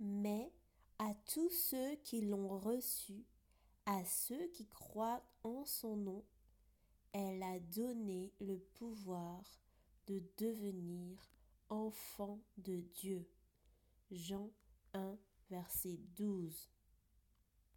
mais à tous ceux qui l'ont reçu, à ceux qui croient en son nom, elle a donné le pouvoir de devenir enfants de Dieu. Jean 1, verset 12.